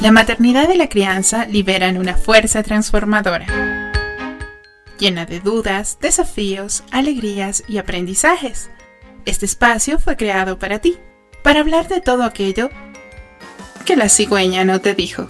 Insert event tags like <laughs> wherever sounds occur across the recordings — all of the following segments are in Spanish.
La maternidad y la crianza liberan una fuerza transformadora, llena de dudas, desafíos, alegrías y aprendizajes. Este espacio fue creado para ti, para hablar de todo aquello que la cigüeña no te dijo.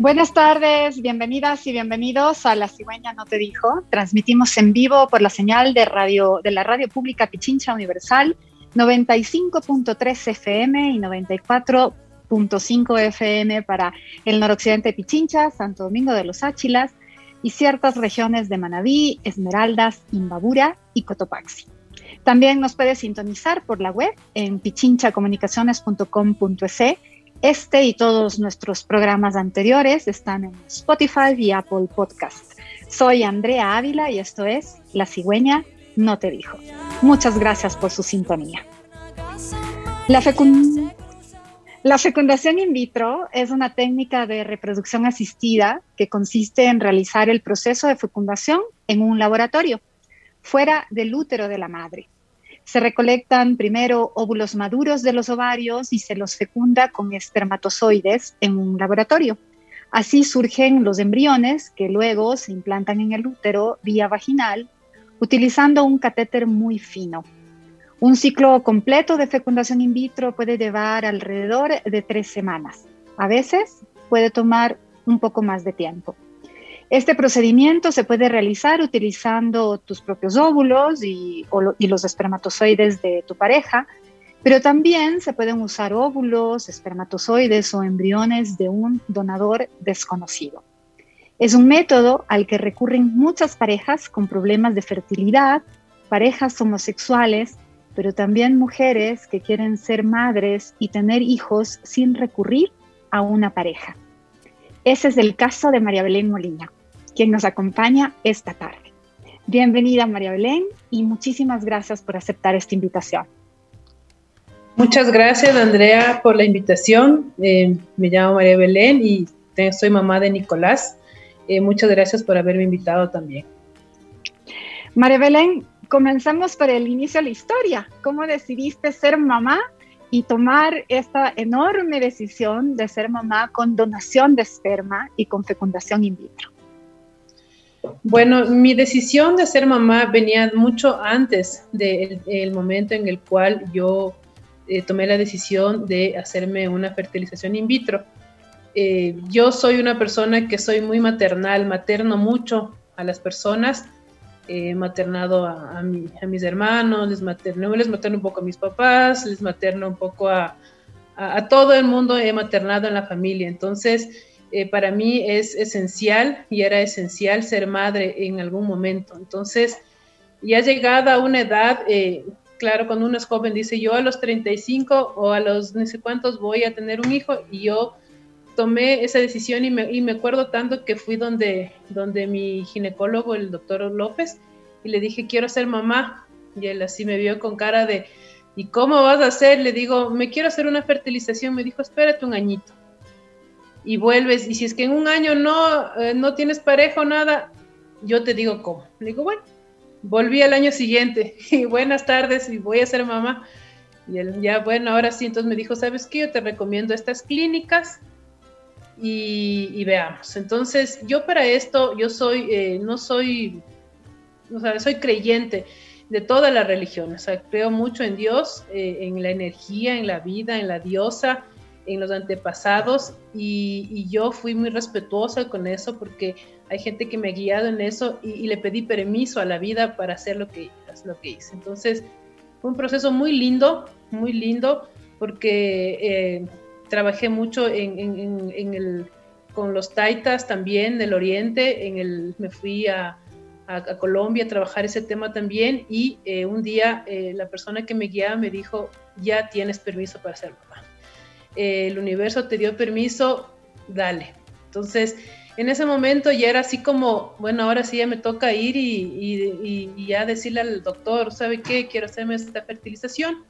Buenas tardes, bienvenidas y bienvenidos a La Cigüeña No Te Dijo. Transmitimos en vivo por la señal de, radio, de la Radio Pública Pichincha Universal 95.3 FM y 94.5 FM para el noroccidente de Pichincha, Santo Domingo de los Áchilas y ciertas regiones de Manabí, Esmeraldas, Imbabura y Cotopaxi. También nos puede sintonizar por la web en pichinchacomunicaciones.com.es este y todos nuestros programas anteriores están en Spotify y Apple Podcast. Soy Andrea Ávila y esto es La cigüeña no te dijo. Muchas gracias por su sintonía. La, la fecundación in vitro es una técnica de reproducción asistida que consiste en realizar el proceso de fecundación en un laboratorio, fuera del útero de la madre. Se recolectan primero óvulos maduros de los ovarios y se los fecunda con espermatozoides en un laboratorio. Así surgen los embriones que luego se implantan en el útero vía vaginal utilizando un catéter muy fino. Un ciclo completo de fecundación in vitro puede llevar alrededor de tres semanas. A veces puede tomar un poco más de tiempo. Este procedimiento se puede realizar utilizando tus propios óvulos y, los espermatozoides de tu pareja, pero también se pueden usar óvulos, espermatozoides o embriones de un donador desconocido. Es un método al que recurren muchas parejas con problemas de fertilidad, parejas homosexuales, pero también mujeres que quieren ser madres y tener hijos sin recurrir a una pareja. Ese es el caso de María Belén Molina quien nos acompaña esta tarde. Bienvenida María Belén y muchísimas gracias por aceptar esta invitación. Muchas gracias Andrea por la invitación. Eh, me llamo María Belén y soy mamá de Nicolás. Eh, muchas gracias por haberme invitado también. María Belén, comenzamos por el inicio de la historia. ¿Cómo decidiste ser mamá y tomar esta enorme decisión de ser mamá con donación de esperma y con fecundación in vitro? Bueno, mi decisión de ser mamá venía mucho antes del momento en el cual yo eh, tomé la decisión de hacerme una fertilización in vitro. Eh, yo soy una persona que soy muy maternal, materno mucho a las personas, he maternado a, mis hermanos, les materno, un poco a mis papás, les materno un poco a, a todo el mundo, he maternado en la familia. Entonces, eh, para mí es esencial y era esencial ser madre en algún momento. Entonces, ya llegada a una edad, eh, claro, cuando uno es joven dice yo a los 35 o a los no sé cuántos voy a tener un hijo y yo tomé esa decisión y me, y me acuerdo tanto que fui donde, donde mi ginecólogo, el doctor López, y le dije quiero ser mamá y él así me vio con cara de ¿y cómo vas a hacer? Le digo, me quiero hacer una fertilización. Me dijo, espérate un añito y vuelves, y si es que en un año no, eh, no tienes pareja o nada, yo te digo cómo. Le digo, bueno, volví al año siguiente <laughs> y buenas tardes y voy a ser mamá. Y él, ya, bueno, ahora sí, entonces me dijo, ¿sabes qué? Yo te recomiendo estas clínicas y, veamos. Entonces, yo para esto, yo soy, eh, no soy, o sea, soy creyente de toda la religión, o sea, creo mucho en Dios, eh, en la energía, en la vida, en la diosa, en los antepasados y, yo fui muy respetuosa con eso porque hay gente que me ha guiado en eso y, le pedí permiso a la vida para hacer lo que, lo que hice. Entonces fue un proceso muy lindo, muy lindo porque eh, trabajé mucho en, el, con los taitas también del oriente, en el, me fui a, Colombia a trabajar ese tema también y eh, un día eh, la persona que me guiaba me dijo, ya tienes permiso para hacerlo el universo te dio permiso, dale. Entonces, en ese momento ya era así como, bueno, ahora sí ya me toca ir y, ya decirle al doctor, ¿sabe qué? Quiero hacerme esta fertilización.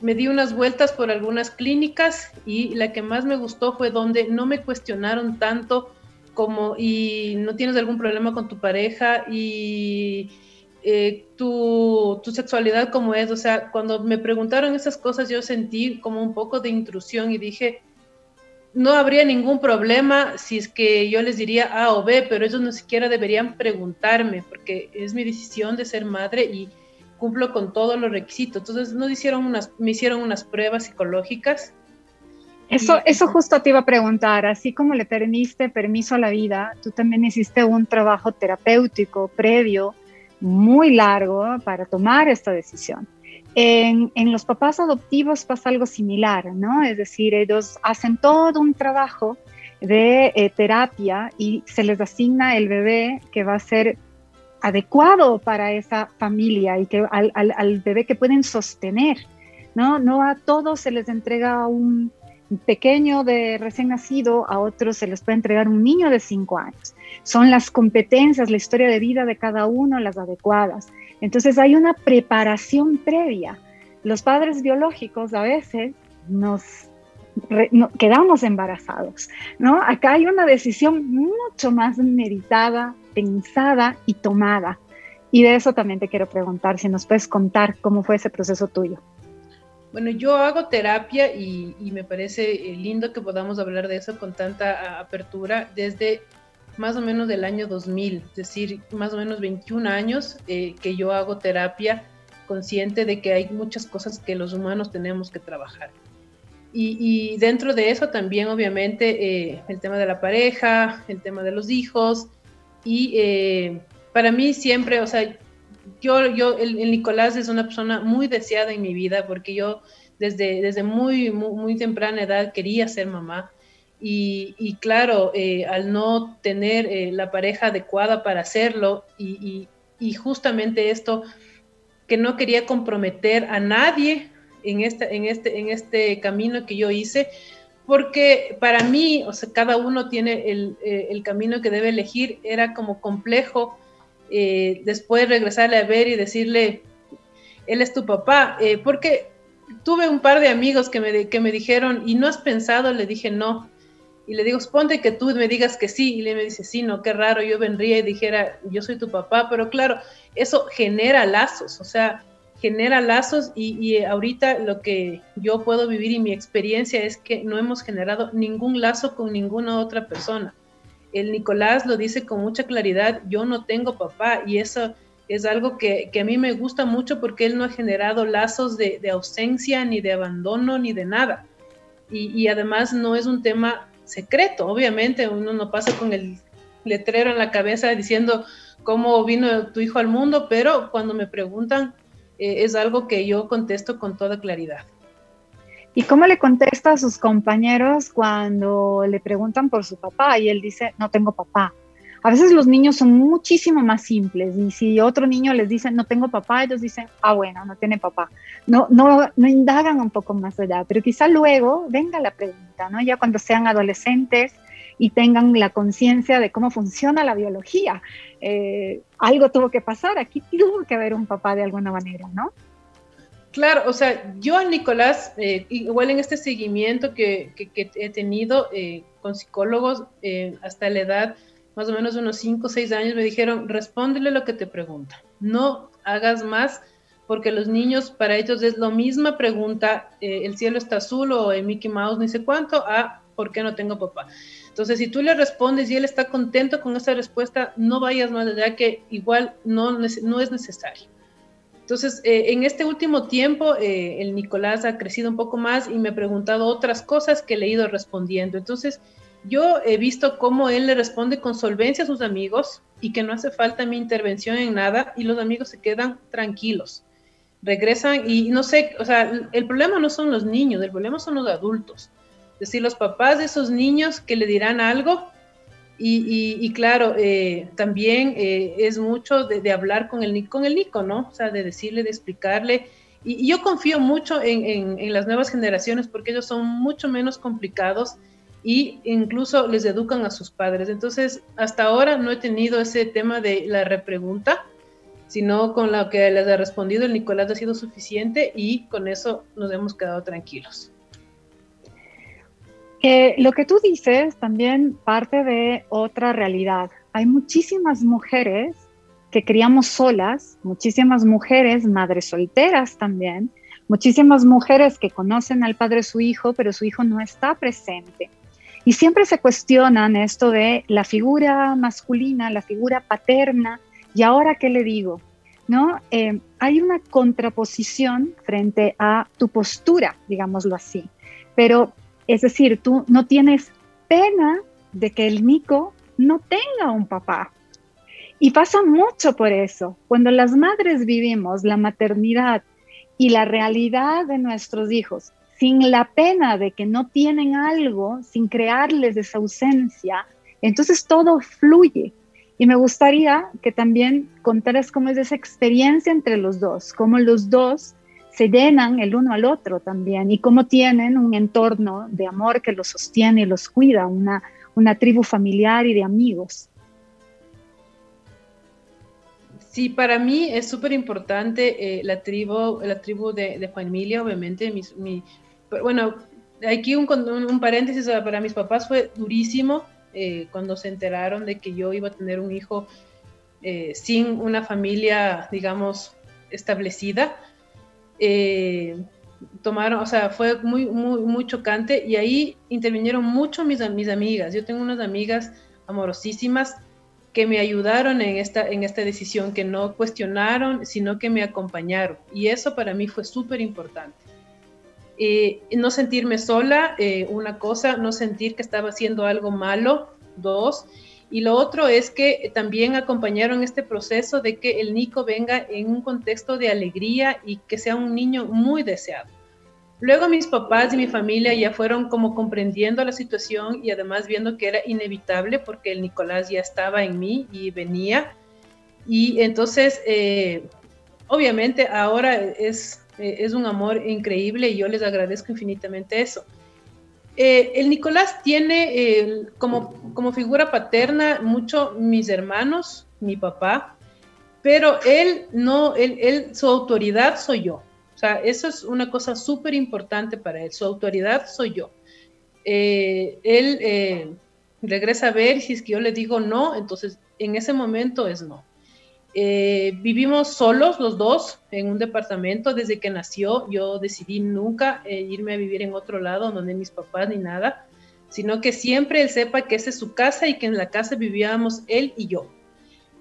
me di unas vueltas por algunas clínicas y la que más me gustó fue donde no me cuestionaron tanto como y no tienes algún problema con tu pareja y eh, tu, tu, sexualidad como es. O sea, cuando me preguntaron esas cosas yo sentí como un poco de intrusión y dije, no habría ningún problema si es que yo les diría A o B, pero ellos no siquiera deberían preguntarme porque es mi decisión de ser madre y cumplo con todos los requisitos. Entonces no hicieron unas, me hicieron unas pruebas psicológicas. Eso, eso justo te iba a preguntar, así como le permitiste permiso a la vida, tú también hiciste un trabajo terapéutico previo muy largo para tomar esta decisión. En, los papás adoptivos pasa algo similar, ¿no? Es decir, ellos hacen todo un trabajo de eh, terapia y se les asigna el bebé que va a ser adecuado para esa familia y que al, al, bebé que pueden sostener, ¿no? No a todos se les entrega un pequeño de recién nacido, a otros se les puede entregar un niño de cinco años. Son las competencias, la historia de vida de cada uno las adecuadas. Entonces hay una preparación previa. Los padres biológicos a veces nos quedamos embarazados, ¿no? Acá hay una decisión mucho más meditada, pensada y tomada. Y de eso también te quiero preguntar, si nos puedes contar cómo fue ese proceso tuyo. Bueno, yo hago terapia y, y me parece eh, lindo que podamos hablar de eso con tanta apertura desde más o menos del año 2000, es decir, más o menos 21 años eh, que yo hago terapia consciente de que hay muchas cosas que los humanos tenemos que trabajar. Y, dentro de eso también, obviamente, eh, el tema de la pareja, el tema de los hijos. Y eh, para mí siempre, o sea, yo, yo el, Nicolás es una persona muy deseada en mi vida porque yo desde, desde muy, muy, temprana edad quería ser mamá. Y, claro, eh, al no tener eh, la pareja adecuada para hacerlo y, justamente esto, que no quería comprometer a nadie en este, en, este, en este camino que yo hice, porque para mí, o sea, cada uno tiene el, eh, camino que debe elegir, era como complejo después regresarle a ver y decirle, él es tu papá, porque tuve un par de amigos que me, que me dijeron, ¿y no has pensado? Le dije, no y le digo, ponte que tú me digas que sí, y le me dice, sí, no, qué raro, yo vendría y dijera, yo soy tu papá, pero claro, eso genera lazos, o sea, genera lazos y, y, ahorita lo que yo puedo vivir y mi experiencia es que no hemos generado ningún lazo con ninguna otra persona. El Nicolás lo dice con mucha claridad, yo no tengo papá y eso es algo que, a mí me gusta mucho porque él no ha generado lazos de, ausencia, ni de abandono, ni de nada. Y, y, además no es un tema secreto. Obviamente uno no pasa con el letrero en la cabeza diciendo cómo vino tu hijo al mundo, pero cuando me preguntan eh, es algo que yo contesto con toda claridad. ¿Y cómo le contesta a sus compañeros cuando le preguntan por su papá y él dice, no tengo papá? A veces los niños son muchísimo más simples y si otro niño les dice no tengo papá, ellos dicen, ah, bueno, no tiene papá. No, no, no indagan un poco más allá, pero quizá luego venga la pregunta, ¿no? Ya cuando sean adolescentes y tengan la conciencia de cómo funciona la biología. Eh, algo tuvo que pasar, aquí tuvo que haber un papá de alguna manera, ¿no? Claro, o sea, yo Nicolás, eh, igual en este seguimiento que, que, he tenido eh, con psicólogos hasta la edad más o menos unos 5 o 6 años, me dijeron, respóndele lo que te pregunta, no hagas más, porque los niños, para ellos es la misma pregunta, eh, el cielo está azul o el Mickey Mouse, ni sé cuánto, a ¿por qué no tengo papá? Entonces, si tú le respondes y él está contento con esa respuesta, no vayas más allá que igual no es necesario. Entonces, eh, en este último tiempo, eh, el Nicolás ha crecido un poco más y me ha preguntado otras cosas que le he ido respondiendo. Entonces, yo he visto cómo él le responde con solvencia a sus amigos y que no hace falta mi intervención en nada y los amigos se quedan tranquilos. Regresan y no sé, o sea, el problema no son los niños, el problema son los adultos. Es decir, los papás de esos niños que le dirán algo y, claro, eh, también eh, es mucho de, hablar con el, con el Nico, ¿no? O sea, de decirle, de explicarle. Y, yo confío mucho en, en las nuevas generaciones porque ellos son mucho menos complicados y incluso les educan a sus padres. Entonces, hasta ahora no he tenido ese tema de la repregunta. sino con lo que les ha respondido el Nicolás ha sido suficiente y con eso nos hemos quedado tranquilos. Lo que tú dices también parte de otra realidad. Hay muchísimas mujeres que criamos solas, muchísimas mujeres, madres solteras también, muchísimas mujeres que conocen al padre de su hijo, pero su hijo no está presente. Y siempre se cuestionan esto de la figura masculina, la figura paterna, y ahora qué le digo, ¿no? Eh, hay una contraposición frente a tu postura, digámoslo así, pero es decir, tú no tienes pena de que el Nico no tenga un papá, y pasa mucho por eso. Cuando las madres vivimos la maternidad y la realidad de nuestros hijos sin la pena de que no tienen algo, sin crearles esa ausencia, entonces todo fluye. Y me gustaría que también contaras cómo es esa experiencia entre los dos, cómo los dos se llenan el uno al otro también y cómo tienen un entorno de amor que los sostiene y los cuida, una, una tribu familiar y de amigos. Sí, para mí es súper importante eh, la tribu, la tribu de, familia, obviamente. mi, bueno, aquí un, un, paréntesis para mis papás fue durísimo eh, cuando se enteraron de que yo iba a tener un hijo eh, sin una familia, digamos, establecida. Tomaron, o sea, fue muy, muy, muy chocante y ahí intervinieron mucho mis, mis amigas. Yo tengo unas amigas amorosísimas que me ayudaron en esta, en esta decisión, que no cuestionaron, sino que me acompañaron. Y eso para mí fue súper importante. Eh, no sentirme sola, eh, una cosa, no sentir que estaba haciendo algo malo, dos. Y lo otro es que también acompañaron este proceso de que el Nico venga en un contexto de alegría y que sea un niño muy deseado. Luego mis papás y mi familia ya fueron como comprendiendo la situación y además viendo que era inevitable porque el Nicolás ya estaba en mí y venía. Y entonces, eh, obviamente ahora es, eh, es un amor increíble y yo les agradezco infinitamente eso. Eh, el Nicolás tiene como, como figura paterna mucho mis hermanos, mi papá, pero él no, él, su autoridad soy yo. O sea, eso es una cosa súper importante para él. Su autoridad soy yo. Eh, él eh, regresa a ver si es que yo le digo no, entonces en ese momento es no. Eh, vivimos solos los dos en un departamento desde que nació. Yo decidí nunca irme a vivir en otro lado donde mis papás ni nada, sino que siempre él sepa que esa es su casa y que en la casa vivíamos él y yo,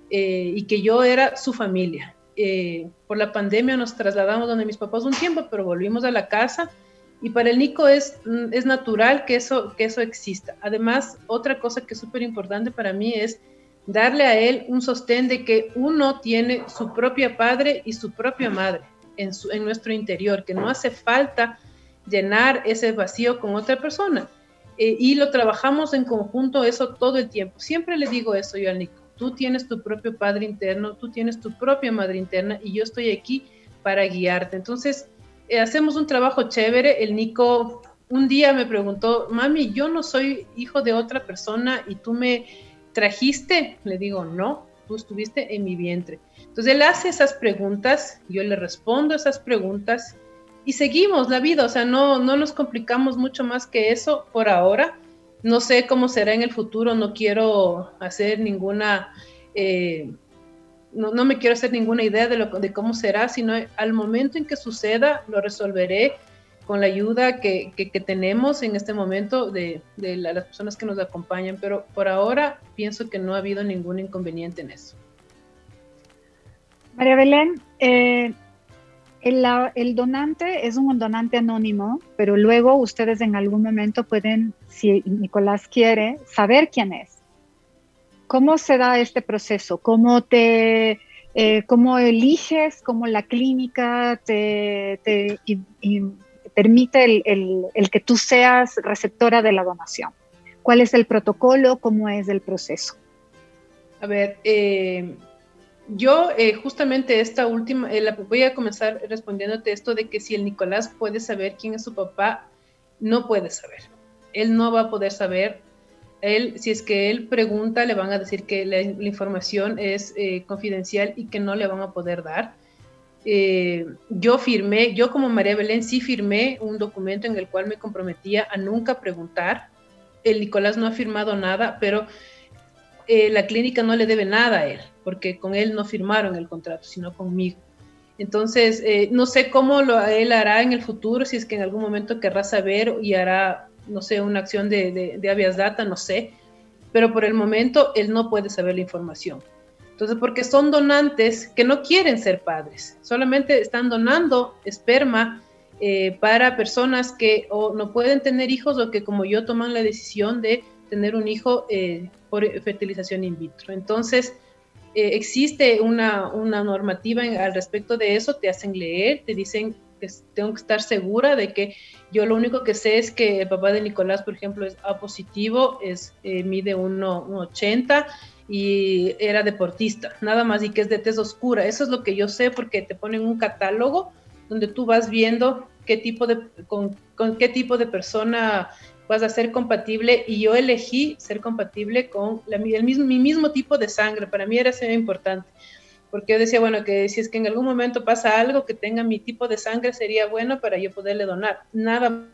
y que yo era su familia. Eh, por la pandemia nos trasladamos donde mis papás un tiempo, pero volvimos a la casa y para el Nico es, mm, es natural que eso, que eso exista. Además, otra cosa que es súper importante para mí es darle a él un sostén de que uno tiene su propia padre y su propia madre en, su, en nuestro interior, que no hace falta llenar ese vacío con otra persona. Eh, y lo trabajamos en conjunto eso todo el tiempo. Siempre le digo eso yo al Nico Tú tienes tu propio padre interno, tú tienes tu propia madre interna y yo estoy aquí para guiarte. Entonces, eh, hacemos un trabajo chévere. El Nico un día me preguntó, mami, yo no soy hijo de otra persona y tú me trajiste. Le digo, no, tú estuviste en mi vientre. Entonces él hace esas preguntas, yo le respondo esas preguntas y seguimos la vida, o sea, no, no nos complicamos mucho más que eso por ahora. No sé cómo será en el futuro, no quiero hacer ninguna, eh, no, me quiero hacer ninguna idea de, lo, de cómo será, sino al momento en que suceda lo resolveré con la ayuda que, tenemos en este momento de, las personas que nos acompañan, pero por ahora pienso que no ha habido ningún inconveniente en eso. María Belén, eh, el, donante es un donante anónimo, pero luego ustedes en algún momento pueden, si Nicolás quiere, saber quién es. ¿Cómo se da este proceso? ¿Cómo te, eh, cómo eliges, cómo la clínica te, permite el, el, que tú seas receptora de la donación? ¿Cuál es el protocolo? ¿Cómo es el proceso? A ver, eh, yo eh, justamente esta última, eh, voy a comenzar respondiéndote esto de que si el Nicolás puede saber quién es su papá, no puede saber. Él no va a poder saber Él, si es que él pregunta, le van a decir que la, información es confidencial y que no le van a poder dar. Eh, yo firmé, yo como María Belén sí firmé un documento en el cual me comprometía a nunca preguntar. El Nicolás no ha firmado nada, pero eh, la clínica no le debe nada a él, porque con él no firmaron el contrato, sino conmigo. Entonces, no sé cómo lo, él hará en el futuro, si es que en algún momento querrá saber y hará no sé, una acción de, de, de Avias Data, no sé, pero por el momento él no puede saber la información. Entonces, porque son donantes que no quieren ser padres, solamente están donando esperma eh, para personas que o no pueden tener hijos o que como yo toman la decisión de tener un hijo eh, por fertilización in vitro. Entonces, eh, existe una, una normativa al respecto de eso, te hacen leer, te dicen que tengo que estar segura de que yo lo único que sé es que el papá de Nicolás, por ejemplo, es A positivo, es, eh, mide 1,80 y era deportista, nada más, y que es de tez oscura. Eso es lo que yo sé porque te ponen un catálogo donde tú vas viendo qué tipo de, con, qué tipo de persona vas a ser compatible y yo elegí ser compatible con la, el mismo, mi mismo tipo de sangre. Para mí era ser importante porque yo decía, bueno, que si es que en algún momento pasa algo que tenga mi tipo de sangre, sería bueno para yo poderle donar. Nada.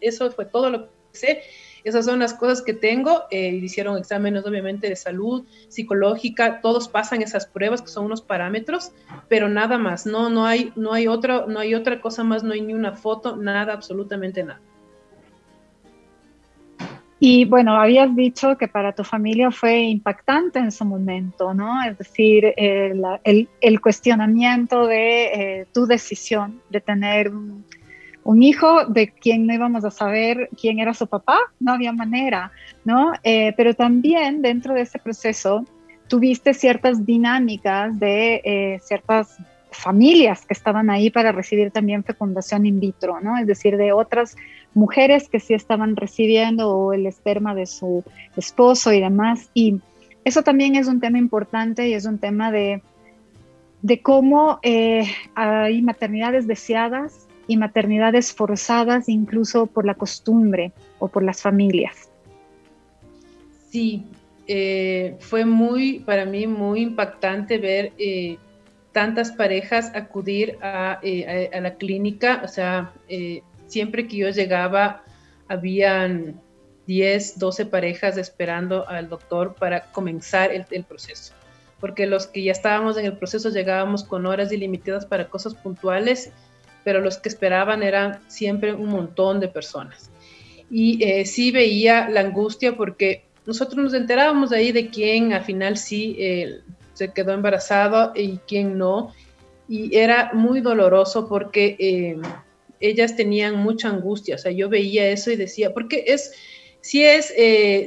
Eso fue todo lo que sé. Esas son las cosas que tengo. Eh, hicieron exámenes, obviamente, de salud, psicológica. Todos pasan esas pruebas que son unos parámetros, pero nada más. No, no hay, no hay otra, no hay otra cosa más. No hay ni una foto, nada, absolutamente nada. Y bueno, habías dicho que para tu familia fue impactante en su momento, ¿no? Es decir, el, el, cuestionamiento de eh, tu decisión de tener hijo de quien no íbamos a saber quién era su papá, no había manera, ¿no? Eh, pero también dentro de ese proceso tuviste ciertas dinámicas de eh, ciertas familias que estaban ahí para recibir también fecundación in vitro, ¿no? Es decir, de otras mujeres que sí estaban recibiendo el esperma de su esposo y demás. Y eso también es un tema importante y es un tema de, de cómo eh, hay maternidades deseadas y maternidades forzadas incluso por la costumbre o por las familias. Sí, eh, fue muy, para mí, muy impactante ver eh, tantas parejas acudir a, a, la clínica, o sea, siempre que yo llegaba, habían 10, 12 parejas esperando al doctor para comenzar el, proceso. Porque los que ya estábamos en el proceso llegábamos con horas ilimitadas para cosas puntuales, pero los que esperaban eran siempre un montón de personas. Y eh, sí veía la angustia porque nosotros nos enterábamos ahí de quién al final sí eh, se quedó embarazado y quién no. Y era muy doloroso porque eh, ellas tenían mucha angustia, o sea, yo veía eso y decía, porque es, si es,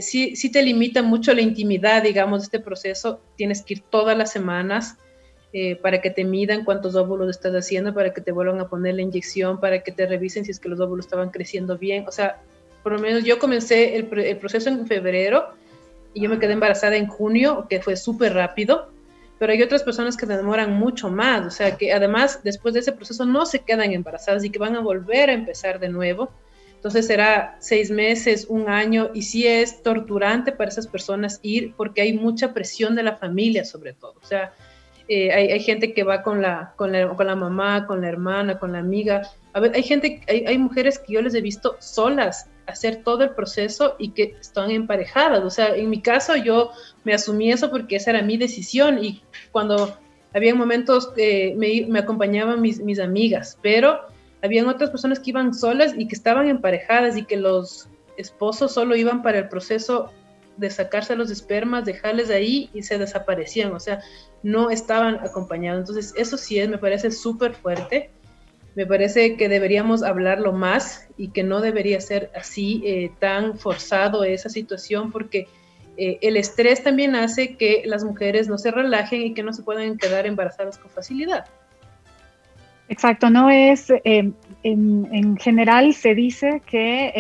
si, si te limita mucho la intimidad, digamos, de este proceso, tienes que ir todas las semanas eh, para que te midan cuántos óvulos estás haciendo, para que te vuelvan a poner la inyección, para que te revisen si es que los óvulos estaban creciendo bien, o sea, por lo menos yo comencé el, el proceso en febrero y yo me quedé embarazada en junio, que fue súper rápido, pero hay otras personas que demoran mucho más, o sea que además después de ese proceso no se quedan embarazadas y que van a volver a empezar de nuevo. Entonces será seis meses, un año, y sí es torturante para esas personas ir porque hay mucha presión de la familia sobre todo. O sea, eh, hay, hay, gente que va con la, con la, con, la, mamá, con la hermana, con la amiga. A ver, hay gente, hay, hay mujeres que yo les he visto solas hacer todo el proceso y que están emparejadas. O sea, en mi caso yo me asumí eso porque esa era mi decisión y cuando había momentos que me, me acompañaban mis, mis amigas, pero habían otras personas que iban solas y que estaban emparejadas y que los esposos solo iban para el proceso de sacarse los espermas, dejarles ahí y se desaparecían, o sea, no estaban acompañados. Entonces, eso sí me parece súper fuerte me parece que deberíamos hablarlo más y que no debería ser así eh, tan forzado esa situación porque eh, el estrés también hace que las mujeres no se relajen y que no se puedan quedar embarazadas con facilidad. Exacto, no es, eh, en, general se dice que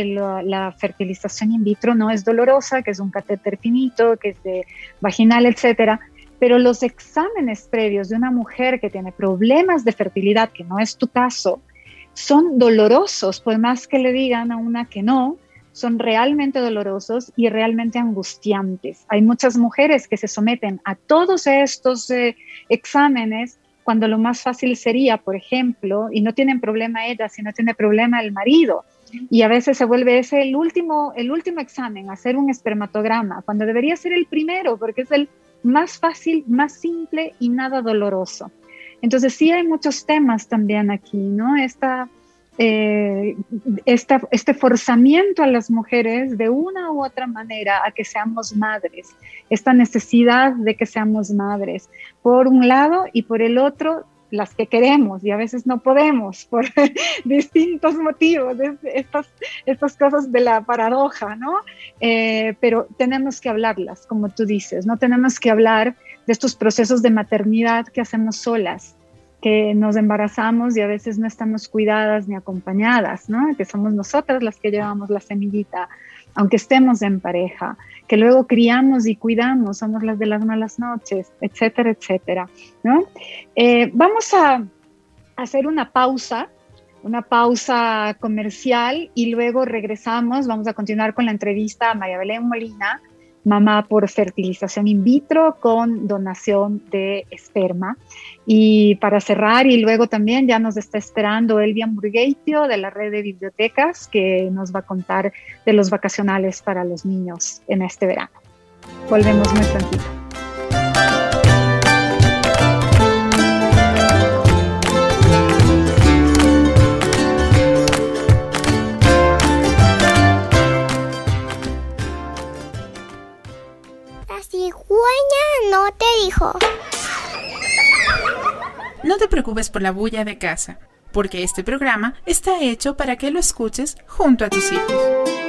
la fertilización in vitro no es dolorosa, que es un catéter finito, que es de vaginal, etcétera, pero los exámenes previos de una mujer que tiene problemas de fertilidad, que no es tu caso, son dolorosos, por más que le digan a una que no, son realmente dolorosos y realmente angustiantes. Hay muchas mujeres que se someten a todos estos eh, exámenes cuando lo más fácil sería, por ejemplo, y no tienen problema ella, sino tiene problema el marido. Y a veces se vuelve ese el último, el último examen, hacer un espermatograma, cuando debería ser el primero, porque es el más fácil, más simple y nada doloroso. Entonces sí hay muchos temas también aquí, ¿no? Esta, eh, este forzamiento a las mujeres de una u otra manera a que seamos madres, esta necesidad de que seamos madres, por un lado y por el otro las que queremos y a veces no podemos <laughs> por distintos motivos, estas, estas cosas de la paradoja, ¿no? Eh, pero tenemos que hablarlas, como tú dices, no tenemos que hablar de estos procesos de maternidad que hacemos solas, que nos embarazamos y a veces no estamos cuidadas ni acompañadas, ¿no? Que somos nosotras las que llevamos la semillita, aunque estemos en pareja, que luego criamos y cuidamos, somos las de las malas noches, etcétera, etcétera, ¿no? Eh, vamos a hacer una pausa, una pausa comercial y luego regresamos, vamos a continuar con la entrevista a María Belén Molina, mamá por fertilización in vitro con donación de esperma. Y para cerrar, y luego también ya nos está esperando Elvia Murgueitio de la red de bibliotecas que nos va a contar de los vacacionales para los niños en este verano. Volvemos muy prontito. No te dijo. No te preocupes por la bulla de casa, porque este programa está hecho para que lo escuches junto a tus hijos.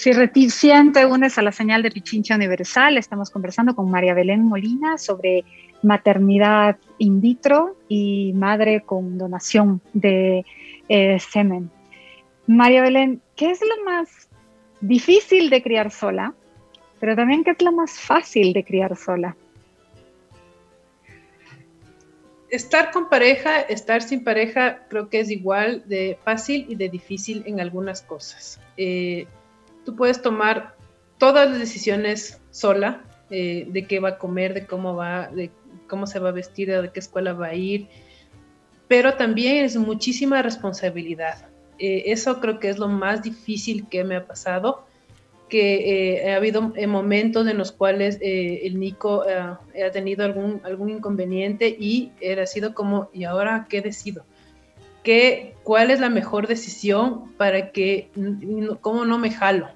Si recién te unes a la señal de Pichincha Universal, estamos conversando con María Belén Molina sobre maternidad in vitro y madre con donación de eh, semen. María Belén, ¿qué es lo más difícil de criar sola? Pero también, ¿qué es lo más fácil de criar sola? Estar con pareja, estar sin pareja, creo que es igual de fácil y de difícil en algunas cosas. Eh, puedes tomar todas las decisiones sola, eh, de qué va a comer, de cómo va, de cómo se va a vestir, de qué escuela va a ir, pero también es muchísima responsabilidad. Eh, eso creo que es lo más difícil que me ha pasado, que eh, ha habido momentos en los cuales el Nico ha tenido algún, algún inconveniente y era sido como, ¿y ahora qué decido? ¿Qué, ¿Cuál es la mejor decisión para que, cómo no me jalo?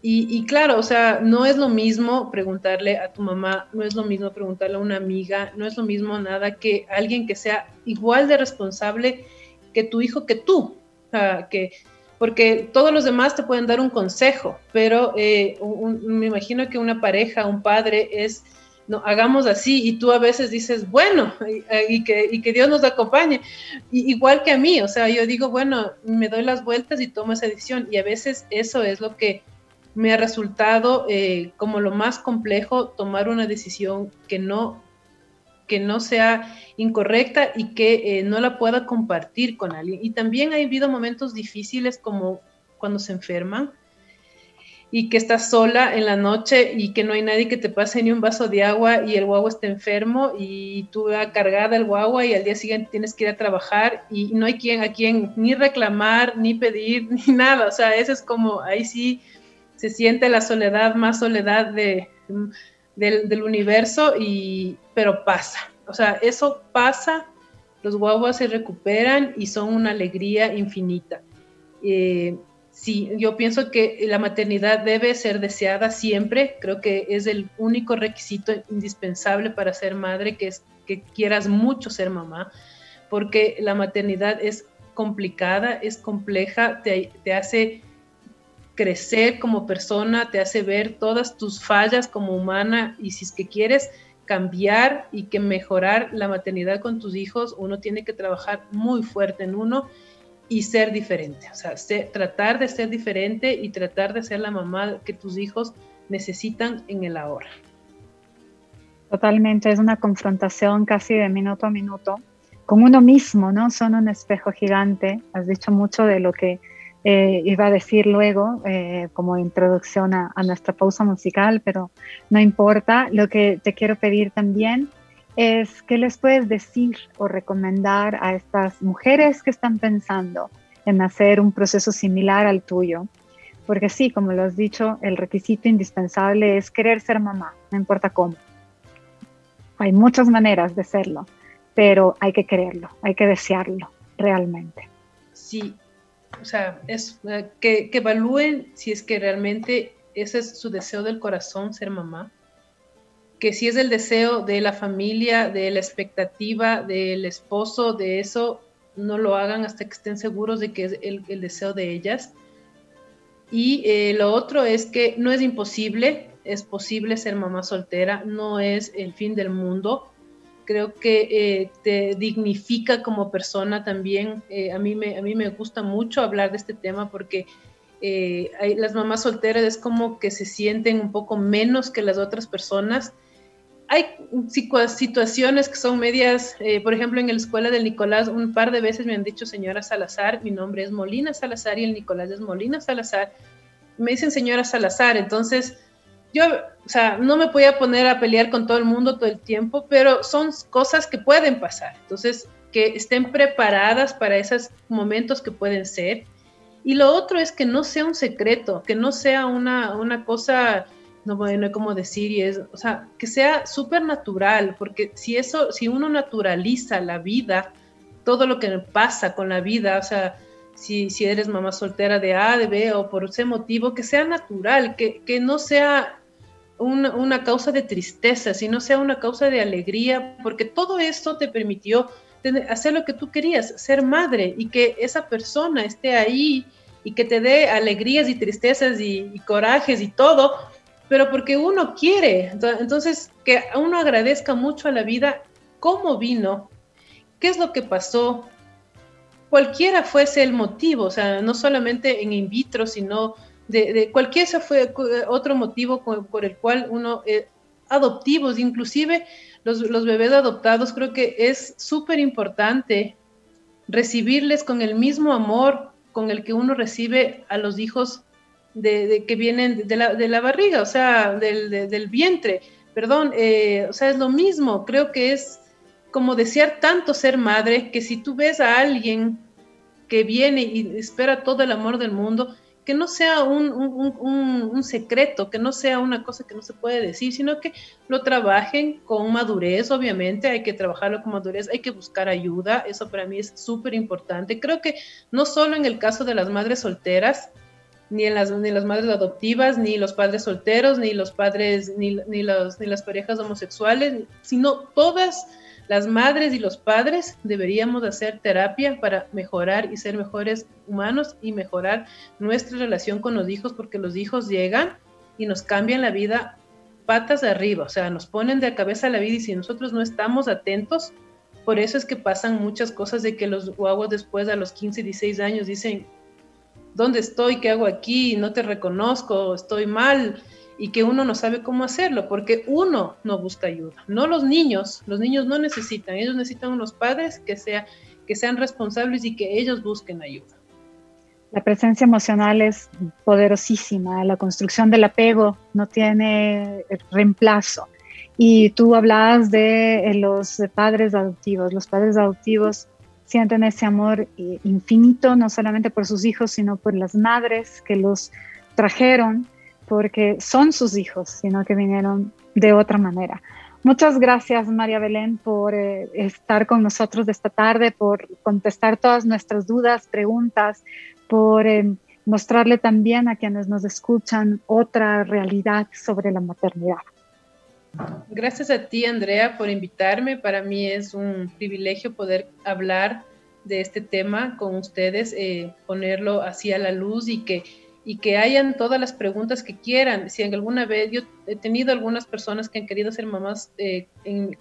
Y, claro, o sea, no es lo mismo preguntarle a tu mamá, no es lo mismo preguntarle a una amiga, no es lo mismo nada que alguien que sea igual de responsable que tu hijo que tú. que, porque todos los demás te pueden dar un consejo, pero eh, me imagino que una pareja, un padre es, no, hagamos así y tú a veces dices, bueno, y, que, y que, Dios nos acompañe. igual que a mí, o sea, yo digo, bueno, me doy las vueltas y tomo esa decisión y a veces eso es lo que me ha resultado eh, como lo más complejo tomar una decisión que no, que no sea incorrecta y que eh, no la pueda compartir con alguien. Y también ha habido momentos difíciles como cuando se enferman y que estás sola en la noche y que no hay nadie que te pase ni un vaso de agua y el guagua está enfermo y tú vas cargada el guagua y al día siguiente tienes que ir a trabajar y no hay quien a quien ni reclamar, ni pedir, <laughs> ni nada. O sea, eso es como, ahí sí se siente la soledad más soledad de, del, universo, y, pero pasa. O sea, eso pasa, los guaguas se recuperan y son una alegría infinita. Eh, sí, yo pienso que la maternidad debe ser deseada siempre, creo que es el único requisito indispensable para ser madre, que es que quieras mucho ser mamá, porque la maternidad es complicada, es compleja, te, te hace crecer como persona, te hace ver todas tus fallas como humana y si es que quieres cambiar y que mejorar la maternidad con tus hijos, uno tiene que trabajar muy fuerte en uno y ser diferente, o sea, tratar de ser diferente y tratar de ser la mamá que tus hijos necesitan en el ahora. Totalmente, es una confrontación casi de minuto a minuto con uno mismo, ¿no? Son un espejo gigante. Has dicho mucho de lo que eh, iba a decir luego eh, como introducción a, nuestra pausa musical, pero no importa. Lo que te quiero pedir también es qué les puedes decir o recomendar a estas mujeres que están pensando en hacer un proceso similar al tuyo. Porque sí, como lo has dicho, el requisito indispensable es querer ser mamá, no importa cómo. Hay muchas maneras de serlo pero hay que creerlo, hay que desearlo realmente. Sí, o sea, es, eh, que, que evalúen si es que realmente ese es su deseo del corazón, ser mamá, que si es el deseo de la familia, de la expectativa del esposo, de eso, no lo hagan hasta que estén seguros de que es el, deseo de ellas. Y eh, lo otro es que no es imposible, es posible ser mamá soltera, no es el fin del mundo creo que eh, te dignifica como persona también. Eh, a, mí me, a mí me gusta mucho hablar de este tema porque eh, hay, las mamás solteras es como que se sienten un poco menos que las otras personas. Hay situaciones que son medias, por ejemplo, en la escuela del Nicolás, un par de veces me han dicho señora Salazar, mi nombre es Molina Salazar y el Nicolás es Molina Salazar. Me dicen señora Salazar, entonces yo, o sea, no me podía poner a pelear con todo el mundo todo el tiempo, pero son cosas que pueden pasar. Entonces, que estén preparadas para esos momentos que pueden ser. Y lo otro es que no sea un secreto, que no sea una, una cosa, no, no hay como decir, y es, o sea, que sea súper natural, porque si eso, si uno naturaliza la vida, todo lo que pasa con la vida, o sea, si, si eres mamá soltera de A, de B o por ese motivo, que sea natural, que, que no sea una, causa de tristeza, sino sea una causa de alegría, porque todo esto te permitió hacer lo que tú querías, ser madre y que esa persona esté ahí y que te dé alegrías y tristezas y, y corajes y todo, pero porque uno quiere. Entonces, que uno agradezca mucho a la vida cómo vino, qué es lo que pasó, cualquiera fuese el motivo, o sea, no solamente en in vitro, sino de, cualquier ese fue otro motivo por, el cual uno, eh, adoptivos, inclusive los, los, bebés adoptados, creo que es súper importante recibirles con el mismo amor con el que uno recibe a los hijos de, que vienen de la, de la, barriga, o sea, del, del vientre, perdón, eh, o sea, es lo mismo, creo que es como desear tanto ser madre, que si tú ves a alguien que viene y espera todo el amor del mundo, que no sea un, secreto, que no sea una cosa que no se puede decir, sino que lo trabajen con madurez, obviamente, hay que trabajarlo con madurez, hay que buscar ayuda, eso para mí es súper importante. Creo que no solo en el caso de las madres solteras, ni en las, ni las madres adoptivas, ni los padres solteros, ni los padres, ni, ni, los, ni las parejas homosexuales, sino todas las madres y los padres deberíamos hacer terapia para mejorar y ser mejores humanos y mejorar nuestra relación con los hijos, porque los hijos llegan y nos cambian la vida patas arriba, o sea, nos ponen de cabeza la vida y si nosotros no estamos atentos, por eso es que pasan muchas cosas de que los guaguas después a los 15, 16 años dicen, ¿dónde estoy? ¿Qué hago aquí? No te reconozco, estoy mal y que uno no sabe cómo hacerlo, porque uno no busca ayuda, no los niños, los niños no necesitan, ellos necesitan unos padres que, sea, que sean responsables y que ellos busquen ayuda. La presencia emocional es poderosísima, la construcción del apego no tiene reemplazo. Y tú hablabas de los padres adoptivos. Los padres adoptivos sienten ese amor eh, infinito, no solamente por sus hijos, sino por las madres que los trajeron porque son sus hijos, sino que vinieron de otra manera. Muchas gracias, María Belén, por eh, estar con nosotros esta tarde, por contestar todas nuestras dudas, preguntas, por eh, mostrarle también a quienes nos escuchan otra realidad sobre la maternidad. Gracias a ti, Andrea, por invitarme. Para mí es un privilegio poder hablar de este tema con ustedes, eh, ponerlo así a la luz y que y que hayan todas las preguntas que quieran. Si en alguna vez yo he tenido algunas personas que han querido ser mamás eh,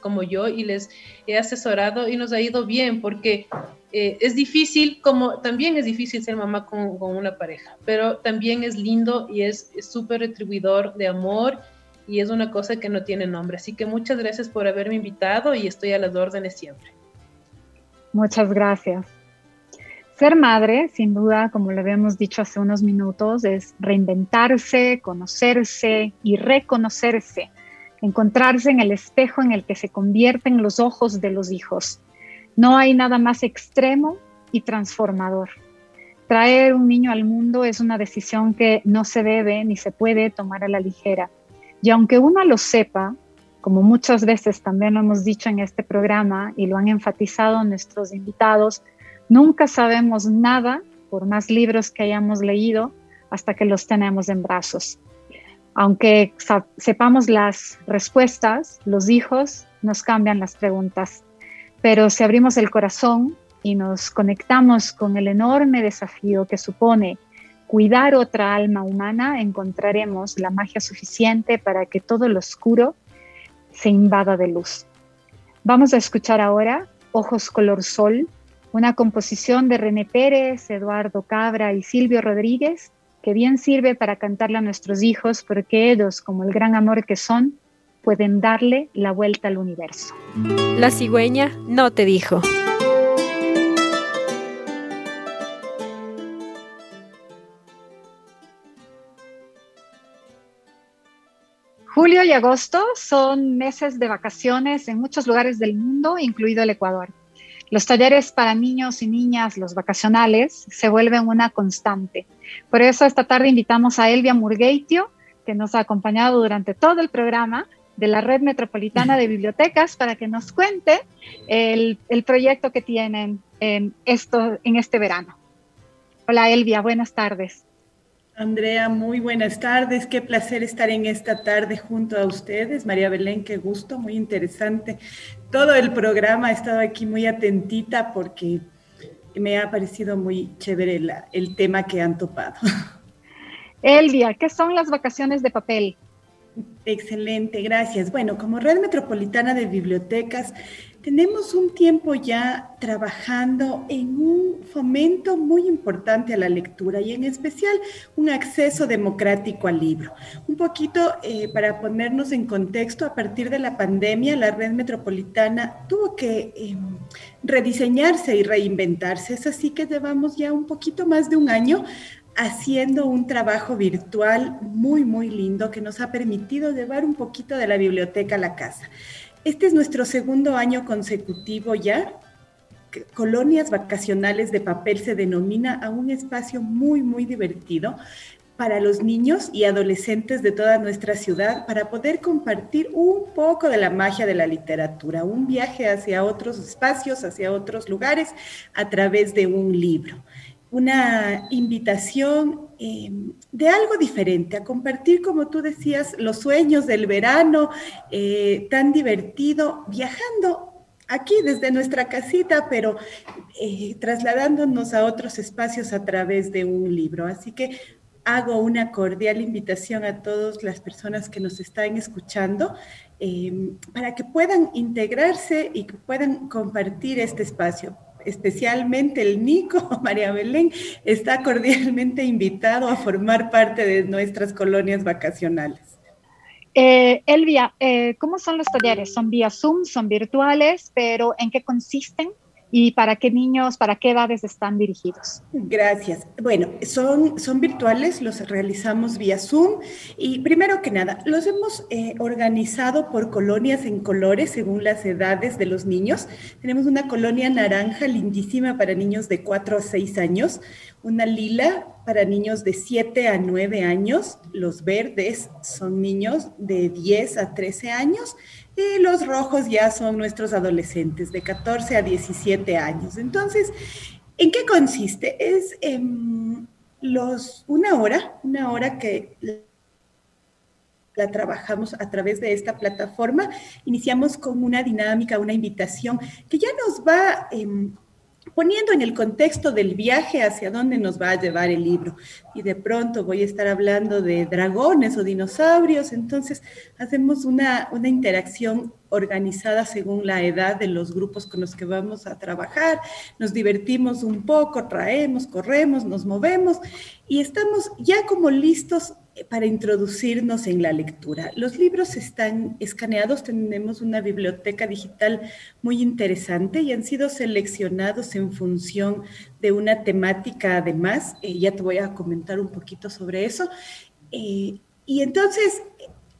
como yo y les he asesorado y nos ha ido bien porque eh, es difícil, como también es difícil ser mamá con, con una pareja, pero también es lindo y es súper retribuidor de amor y es una cosa que no tiene nombre. Así que muchas gracias por haberme invitado y estoy a las órdenes siempre. Muchas gracias. Ser madre, sin duda, como lo habíamos dicho hace unos minutos, es reinventarse, conocerse y reconocerse, encontrarse en el espejo en el que se convierten los ojos de los hijos. No hay nada más extremo y transformador. Traer un niño al mundo es una decisión que no se debe ni se puede tomar a la ligera. Y aunque uno lo sepa, como muchas veces también lo hemos dicho en este programa y lo han enfatizado nuestros invitados, nunca sabemos nada, por más libros que hayamos leído, hasta que los tenemos en brazos. Aunque sepamos las respuestas, los hijos nos cambian las preguntas. Pero si abrimos el corazón y nos conectamos con el enorme desafío que supone cuidar otra alma humana, encontraremos la magia suficiente para que todo lo oscuro se invada de luz. Vamos a escuchar ahora Ojos Color Sol, una composición de René Pérez, Eduardo Cabra y Silvio Rodríguez, que bien sirve para cantarle a nuestros hijos porque ellos, como el gran amor que son, pueden darle la vuelta al universo. La cigüeña no te dijo. Julio y agosto son meses de vacaciones en muchos lugares del mundo, incluido el Ecuador. Los talleres para niños y niñas, los vacacionales, se vuelven una constante. Por eso esta tarde invitamos a Elvia Murgueitio, que nos ha acompañado durante todo el programa de la Red Metropolitana de Bibliotecas, para que nos cuente el, proyecto que tienen en, esto, en este verano. Hola Elvia, buenas tardes. Andrea, muy buenas tardes. Qué placer estar en esta tarde junto a ustedes. María Belén, qué gusto, muy interesante. Todo el programa he estado aquí muy atentita porque me ha parecido muy chévere el tema que han topado. Elvia, ¿qué son las vacaciones de papel? Excelente, gracias. Bueno, como Red Metropolitana de Bibliotecas, tenemos un tiempo ya trabajando en un fomento muy importante a la lectura y en especial un acceso democrático al libro. Un poquito eh, para ponernos en contexto, a partir de la pandemia, la red metropolitana tuvo que em, rediseñarse y reinventarse. Es así que llevamos ya un poquito más de un año haciendo un trabajo virtual muy, muy lindo que nos ha permitido llevar un poquito de la biblioteca a la casa. Este es nuestro segundo año consecutivo ya. Colonias Vacacionales de Papel se denomina a un espacio muy, muy divertido para los niños y adolescentes de toda nuestra ciudad para poder compartir un poco de la magia de la literatura, un viaje hacia otros espacios, hacia otros lugares a través de un libro una invitación em, de algo diferente, a compartir, como tú decías, los sueños del verano eh, tan divertido, viajando aquí desde nuestra casita, pero eh, trasladándonos a otros espacios a través de un libro. Así que hago una cordial invitación a todas las personas que nos están escuchando em, para que puedan integrarse y que puedan compartir este espacio especialmente el Nico, <laughs> María Belén, está cordialmente invitado a formar parte de nuestras colonias vacacionales. Eh, Elvia, eh, ¿cómo son los talleres? ¿Son vía Zoom? ¿Son virtuales? ¿Pero en qué consisten? Y para qué niños, para qué edades están dirigidos. Gracias. Bueno, son, son virtuales, los realizamos vía Zoom y primero que nada, los hemos eh, organizado por colonias en colores según las edades de los niños. Tenemos una colonia naranja lindísima para niños de 4 a 6 años, una lila para niños de 7 a 9 años, los verdes son niños de 10 a 13 años y los rojos ya son nuestros adolescentes de 14 a 17 años. Entonces, ¿en qué consiste? Es em, los, una hora, una hora que la trabajamos a través de esta plataforma. Iniciamos con una dinámica, una invitación que ya nos va... Em, poniendo en el contexto del viaje hacia dónde nos va a llevar el libro. Y de pronto voy a estar hablando de dragones o dinosaurios, entonces hacemos una, una interacción organizada según la edad de los grupos con los que vamos a trabajar, nos divertimos un poco, traemos, corremos, nos movemos y estamos ya como listos para introducirnos en la lectura. Los libros están escaneados, tenemos una biblioteca digital muy interesante y han sido seleccionados en función de una temática además, eh, ya te voy a comentar un poquito sobre eso. Eh, y entonces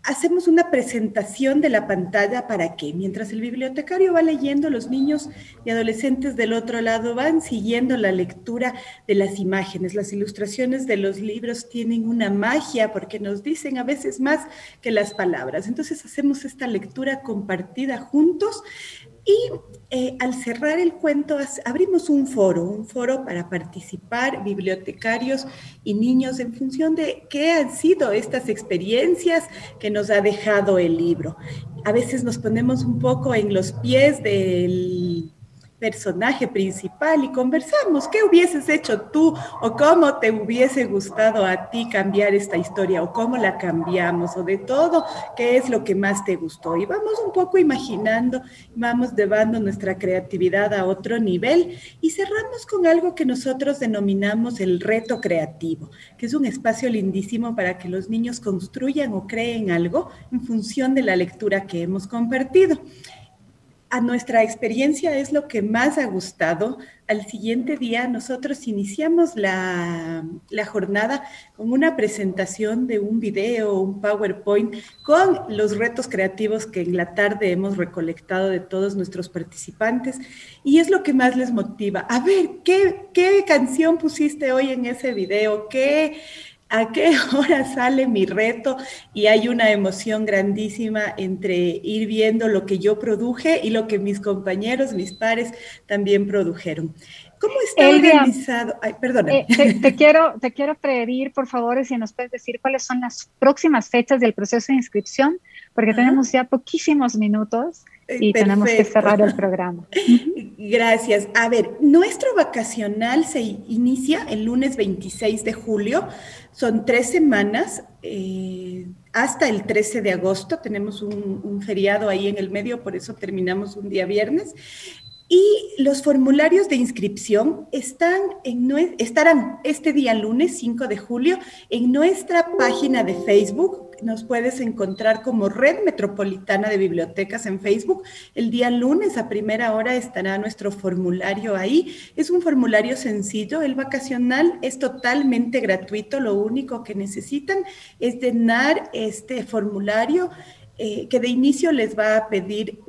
hacemos una presentación de la pantalla para que mientras el bibliotecario va leyendo, los niños y adolescentes del otro lado van siguiendo la lectura de las imágenes. Las ilustraciones de los libros tienen una magia porque nos dicen a veces más que las palabras. Entonces hacemos esta lectura compartida juntos y eh, al cerrar el cuento abrimos un foro, un foro para participar bibliotecarios y niños en función de qué han sido estas experiencias que nos ha dejado el libro. A veces nos ponemos un poco en los pies del personaje principal y conversamos. ¿Qué hubieses hecho tú o cómo te hubiese gustado a ti cambiar esta historia o cómo la cambiamos o de todo, qué es lo que más te gustó? Y vamos un poco imaginando, vamos llevando nuestra creatividad a otro nivel y cerramos con algo que nosotros denominamos el reto creativo, que es un espacio lindísimo para que los niños construyan o creen algo en función de la lectura que hemos compartido a nuestra experiencia es lo que más ha gustado. Al siguiente día nosotros iniciamos la, jornada con una presentación de un video, un PowerPoint, con los retos creativos que en la tarde hemos recolectado de todos nuestros participantes. Y es lo que más les motiva. A ver, ¿qué, qué canción pusiste hoy en ese video? ¿Qué a qué <laughs> hora sale mi reto y hay una emoción grandísima entre ir viendo lo que yo produje y lo que mis compañeros, mis pares también produjeron. ¿Cómo está organizado? Ay, perdóname. Eh, te, <laughs> quiero, te quiero pedir, por favor, si nos puedes decir cuáles son las próximas fechas del proceso de inscripción, porque tenemos ya poquísimos minutos y tenemos que cerrar el <laughs> programa. Gracias. A ver, nuestro vacacional se inicia el lunes 26 de julio. Son tres semanas eh, hasta el 13 de agosto. Tenemos un, feriado ahí en el medio, por eso terminamos un día viernes. Y los formularios de inscripción están en, estarán este día lunes 5 de julio en nuestra página de Facebook. Nos puedes encontrar como Red Metropolitana de Bibliotecas en Facebook. El día lunes a primera hora estará nuestro formulario ahí. Es un formulario sencillo. El vacacional es totalmente gratuito. Lo único que necesitan es llenar este formulario eh, que de inicio les va a pedir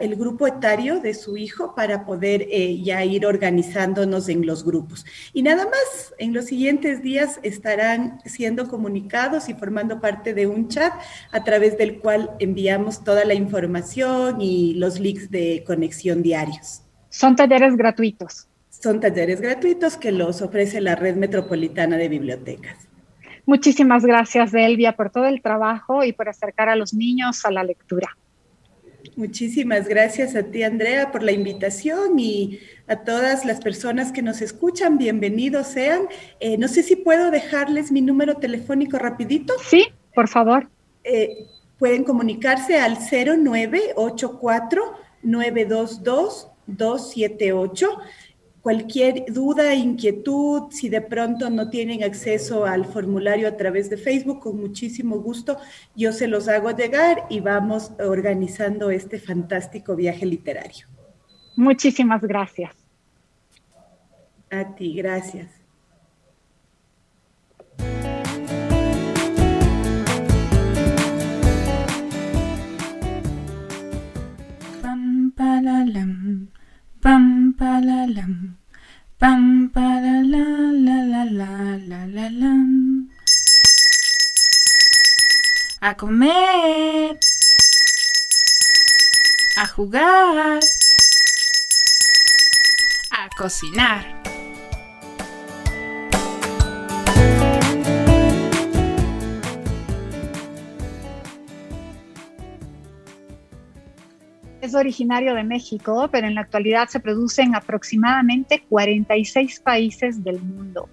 el grupo etario de su hijo para poder eh, ya ir organizándonos en los grupos. Y nada más, en los siguientes días estarán siendo comunicados y formando parte de un chat a través del cual enviamos toda la información y los links de conexión diarios. Son talleres gratuitos. Son talleres gratuitos que los ofrece la Red Metropolitana de Bibliotecas. Muchísimas gracias, Elvia, por todo el trabajo y por acercar a los niños a la lectura. Muchísimas gracias a ti, Andrea, por la invitación y a todas las personas que nos escuchan. Bienvenidos sean. Eh, no sé si puedo dejarles mi número telefónico rapidito. Sí, por favor. Eh, pueden comunicarse al 0984 922 278 cualquier duda, inquietud, si de pronto no tienen acceso al formulario a través de Facebook, con muchísimo gusto yo se los hago llegar y vamos organizando este fantástico viaje literario. Muchísimas gracias. A ti, gracias. Pam pa la lam. Pam pa la la la la la la la lam. A comer. A jugar. A cocinar. Originario de México, pero en la actualidad se produce en aproximadamente 46 países del mundo.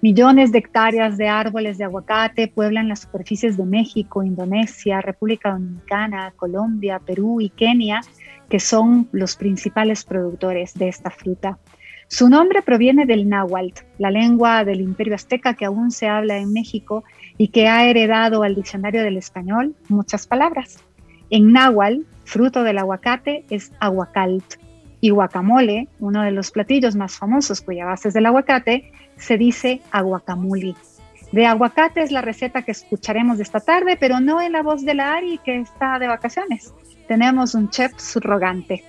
Millones de hectáreas de árboles de aguacate pueblan las superficies de México, Indonesia, República Dominicana, Colombia, Perú y Kenia, que son los principales productores de esta fruta. Su nombre proviene del náhuatl, la lengua del imperio azteca que aún se habla en México y que ha heredado al diccionario del español muchas palabras. En náhuatl, fruto del aguacate es aguacalt y guacamole, uno de los platillos más famosos cuya base es del aguacate, se dice aguacamuli. De aguacate es la receta que escucharemos esta tarde, pero no en la voz de la Ari que está de vacaciones. Tenemos un chef subrogante.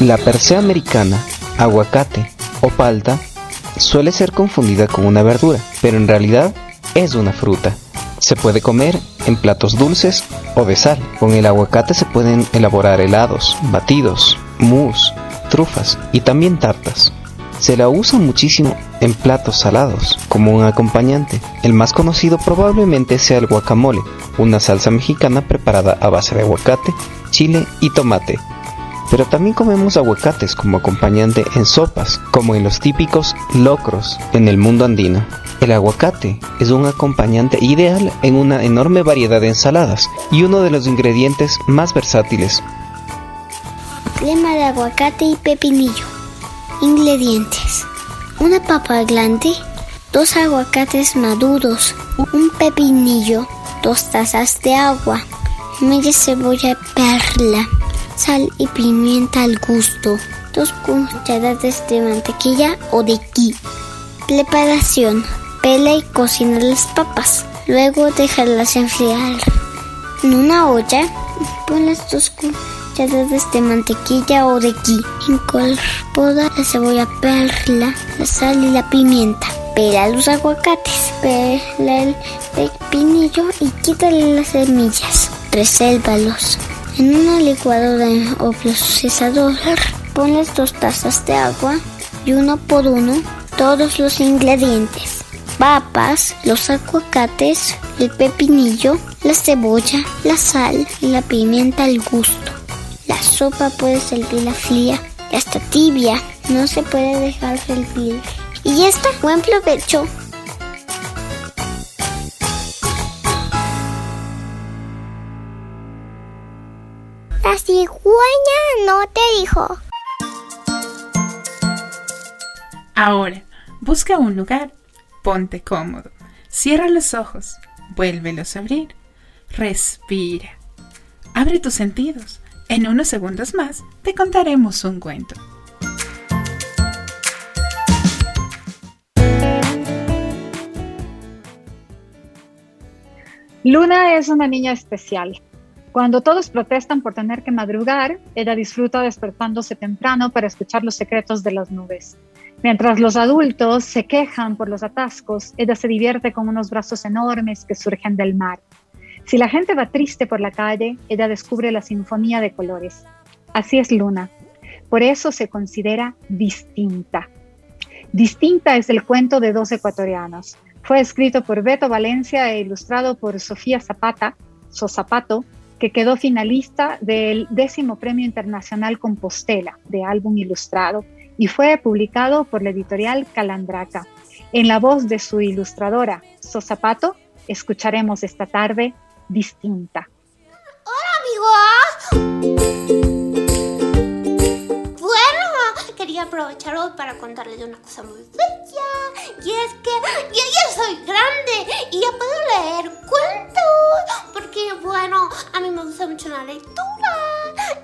La persea americana, aguacate o palta suele ser confundida con una verdura, pero en realidad es una fruta. Se puede comer en platos dulces o de sal. Con el aguacate se pueden elaborar helados, batidos, mousse, trufas y también tartas. Se la usa muchísimo en platos salados como un acompañante. El más conocido probablemente sea el guacamole, una salsa mexicana preparada a base de aguacate, chile y tomate. Pero también comemos aguacates como acompañante en sopas, como en los típicos locros en el mundo andino. El aguacate es un acompañante ideal en una enorme variedad de ensaladas y uno de los ingredientes más versátiles. Crema de aguacate y pepinillo. Ingredientes. Una papa grande, dos aguacates maduros, un pepinillo, dos tazas de agua, media cebolla perla, sal y pimienta al gusto, dos cucharadas de mantequilla o de ghee. Preparación. Pela y cocina las papas. Luego dejarlas enfriar. En una olla, pon las dos cucharadas de mantequilla o de ghee. Incorpora la cebolla perla, la sal y la pimienta. Pela los aguacates, pela el pepinillo y quítale las semillas. Resérvalos. En una licuadora o procesador, pones dos tazas de agua y uno por uno todos los ingredientes papas, los aguacates, el pepinillo, la cebolla, la sal y la pimienta al gusto. La sopa puede servir la fría hasta tibia, no se puede dejar servir. Y ya está, buen provecho. Cigüeña no te dijo. Ahora, busca un lugar Ponte cómodo. Cierra los ojos. Vuélvelos a abrir. Respira. Abre tus sentidos. En unos segundos más te contaremos un cuento. Luna es una niña especial. Cuando todos protestan por tener que madrugar, ella disfruta despertándose temprano para escuchar los secretos de las nubes. Mientras los adultos se quejan por los atascos, ella se divierte con unos brazos enormes que surgen del mar. Si la gente va triste por la calle, ella descubre la sinfonía de colores. Así es Luna. Por eso se considera distinta. Distinta es el cuento de dos ecuatorianos. Fue escrito por Beto Valencia e ilustrado por Sofía Zapata, So Zapato, que quedó finalista del décimo Premio Internacional Compostela de álbum ilustrado y fue publicado por la editorial Calandraca. En la voz de su ilustradora, Sosapato, escucharemos esta tarde Distinta. Hola amigos. Quería aprovechar hoy para contarles una cosa muy bella. Y es que yo ya soy grande y ya puedo leer cuentos. Porque bueno, a mí me gusta mucho la lectura.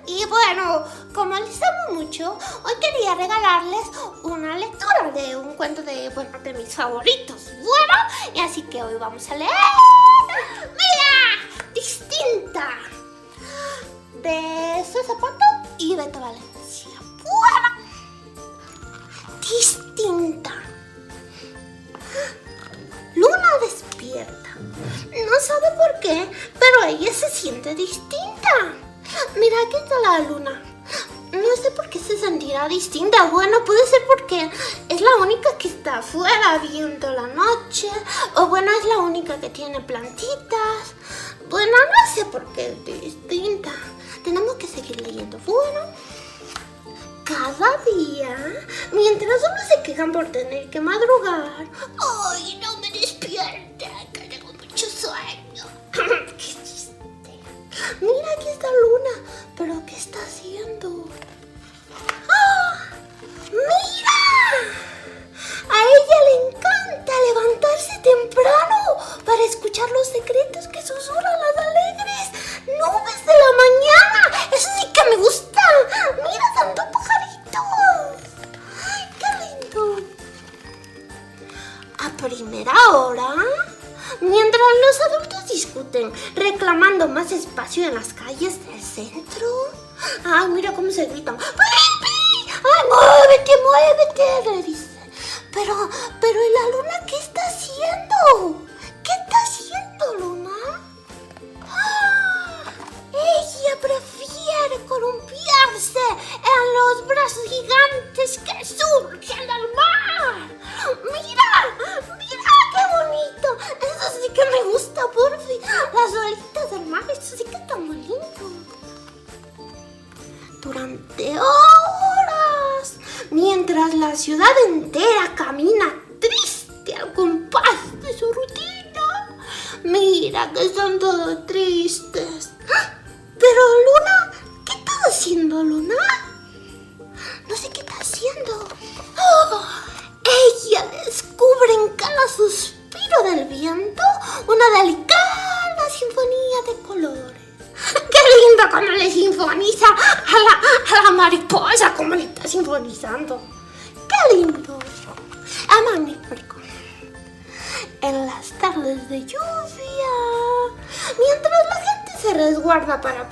Y bueno, como les amo mucho, hoy quería regalarles una lectura de un cuento de, bueno, de mis favoritos. Bueno, y así que hoy vamos a leer. ¡Mira! Distinta. De Su Zapato y Beto Valencia. Distinta. Luna despierta. No sabe por qué, pero ella se siente distinta. Mira, aquí está la luna. No sé por qué se sentirá distinta. Bueno, puede ser porque es la única que está afuera viendo la noche. O bueno, es la única que tiene plantitas. Bueno, no sé por qué es distinta. Tenemos que seguir leyendo. Bueno, cada día, mientras unos se quejan por tener que madrugar. ¡Ay, no me despierta! Que tengo mucho sueño. <laughs> Mira, aquí está Luna. ¿Pero qué está haciendo? ¡Ah! ¡Mira! A ella le encanta levantarse temprano para escuchar los secretos que susurran las alegres nubes de la mañana. Eso sí que me gusta. Mira, tanto pajaritos. ¡Ay, qué lindo! A primera hora, mientras los adultos discuten reclamando más espacio en las calles del centro. Ay, mira cómo se gritan. ¡Pipi! ¡Ay, muévete, muévete! Le dice. Pero, pero, ¿y la luna qué está haciendo?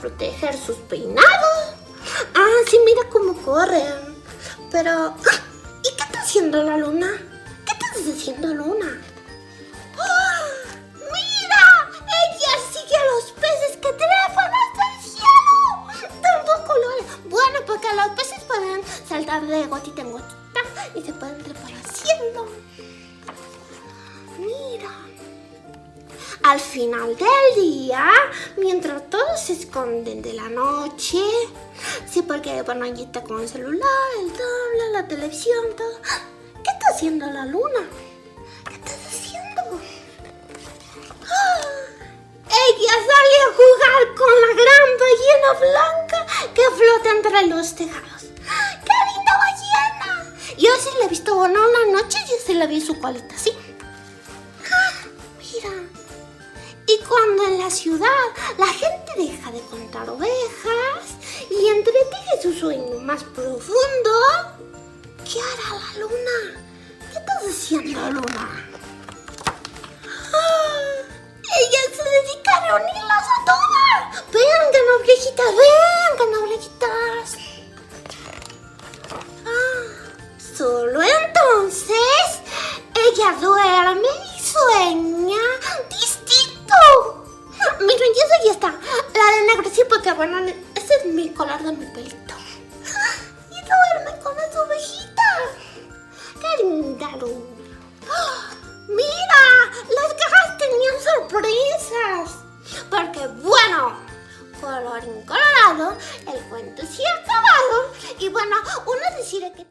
Proteger sus peinados. Ah, sí, mira cómo corren. Pero, ¿y qué está haciendo la luna? ¿Qué estás haciendo, luna? ¡Ah! ¡Mira! Ella sigue a los peces que trepan hasta el cielo. Tantos colores. Bueno, porque los peces pueden saltar de gotita en gotita y se pueden trepar al cielo. Mira. Al final del día, mientras todos se esconden de la noche, sí, porque bueno, allí está con el celular, el tablet, la televisión, todo. ¿Qué está haciendo la luna? ¿Qué estás haciendo? ¡Ah! Ella sale a jugar con la gran ballena blanca que flota entre los tejados. ¡Qué linda ballena! Yo sí la he visto, bueno, una noche yo sí la vi su colita así. Y cuando en la ciudad la gente deja de contar ovejas y entreteje su sueño más profundo, ¿qué hará la luna? ¿Qué estás haciendo, luna? ¡Ah! Ella se dedica a reunirlas a todas. Vengan, ovejitas, vengan, ovejitas. Ah, solo entonces ella duerme y sueña. Miren, y eso ya está. La de negro sí, porque bueno, ese es mi color de mi pelito. Y duerme con las ovejitas. Qué linda luna. ¡Mira! Las cajas tenían sorpresas. Porque, bueno, colorín colorado, el cuento sí ha acabado. Y bueno, uno decide que...